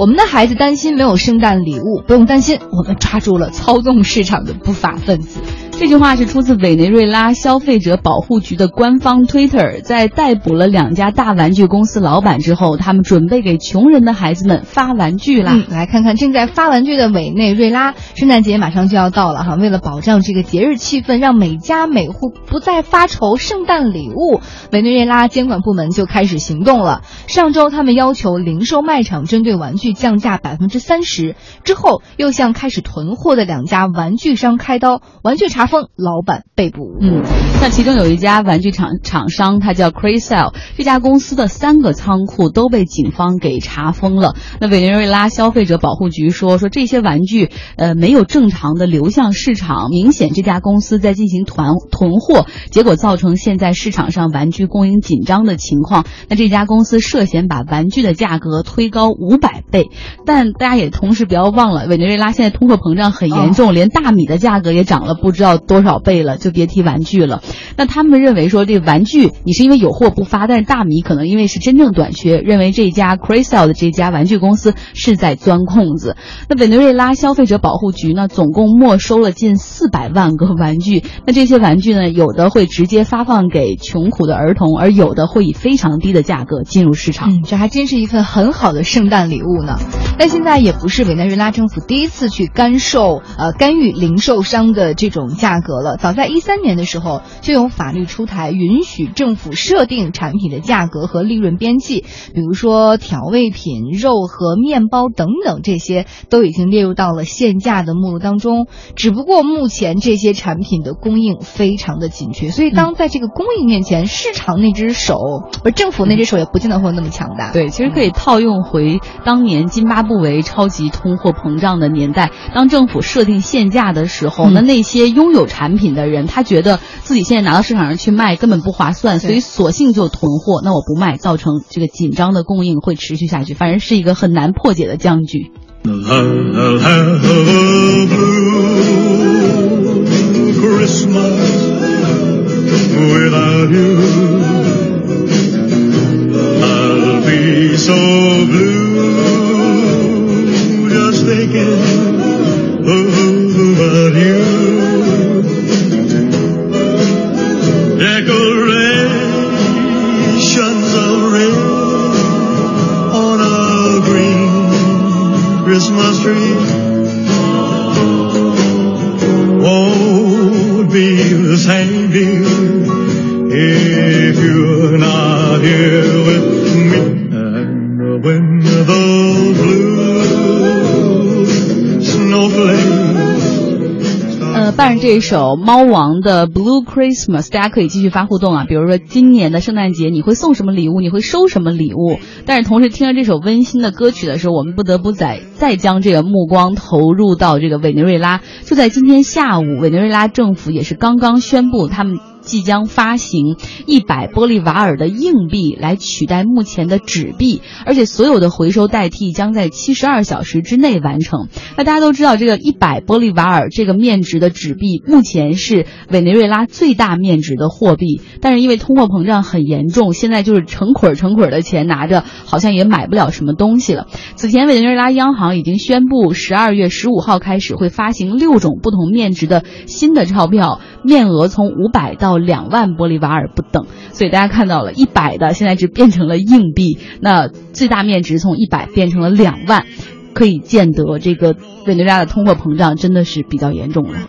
我们的孩子担心没有圣诞礼物，不用担心，我们抓住了操纵市场的不法分子。这句话是出自委内瑞拉消费者保护局的官方 Twitter。在逮捕了两家大玩具公司老板之后，他们准备给穷人的孩子们发玩具啦。来看看正在发玩具的委内瑞拉，圣诞节马上就要到了哈。为了保障这个节日气氛，让每家每户不再发愁圣诞礼物，委内瑞拉监管部门就开始行动了。上周，他们要求零售卖场针对玩具降价百分之三十，之后又向开始囤货的两家玩具商开刀，玩具查。老板被捕。嗯，那其中有一家玩具厂厂商，它叫 Craysell，这家公司的三个仓库都被警方给查封了。那委内瑞拉消费者保护局说，说这些玩具呃没有正常的流向市场，明显这家公司在进行团囤货，结果造成现在市场上玩具供应紧张的情况。那这家公司涉嫌把玩具的价格推高五百倍。但大家也同时不要忘了，委内瑞拉现在通货膨胀很严重，连大米的价格也涨了不知道。多少倍了，就别提玩具了。那他们认为说，这玩具你是因为有货不发，但是大米可能因为是真正短缺，认为这家 Craysell 的这家玩具公司是在钻空子。那委内瑞拉消费者保护局呢，总共没收了近四百万个玩具。那这些玩具呢，有的会直接发放给穷苦的儿童，而有的会以非常低的价格进入市场。这还真是一份很好的圣诞礼物呢。但现在也不是委内瑞拉政府第一次去干涉呃干预零售商的这种。价格了。早在一三年的时候，就有法律出台，允许政府设定产品的价格和利润边际。比如说调味品、肉和面包等等，这些都已经列入到了限价的目录当中。只不过目前这些产品的供应非常的紧缺，所以当在这个供应面前，市场那只手不是政府那只手也不见得会那么强大。对，其实可以套用回当年津巴布韦超级通货膨胀的年代，当政府设定限价的时候，那那些拥有有产品的人，他觉得自己现在拿到市场上去卖根本不划算，所以索性就囤货。那我不卖，造成这个紧张的供应会持续下去，反正是一个很难破解的僵局。Christmas tree won't be the same if you're not here with me. 伴着这首猫王的 Blue Christmas，大家可以继续发互动啊。比如说今年的圣诞节你会送什么礼物？你会收什么礼物？但是同时听了这首温馨的歌曲的时候，我们不得不再再将这个目光投入到这个委内瑞拉。就在今天下午，委内瑞拉政府也是刚刚宣布他们。即将发行一百玻利瓦尔的硬币来取代目前的纸币，而且所有的回收代替将在七十二小时之内完成。那大家都知道，这个一百玻利瓦尔这个面值的纸币目前是委内瑞拉最大面值的货币，但是因为通货膨胀很严重，现在就是成捆成捆的钱拿着，好像也买不了什么东西了。此前，委内瑞拉央行已经宣布，十二月十五号开始会发行六种不同面值的新的钞票，面额从五百到。两万玻利瓦尔不等，所以大家看到了，一百的现在只变成了硬币，那最大面值从一百变成了两万，可以见得这个委内瑞拉的通货膨胀真的是比较严重了。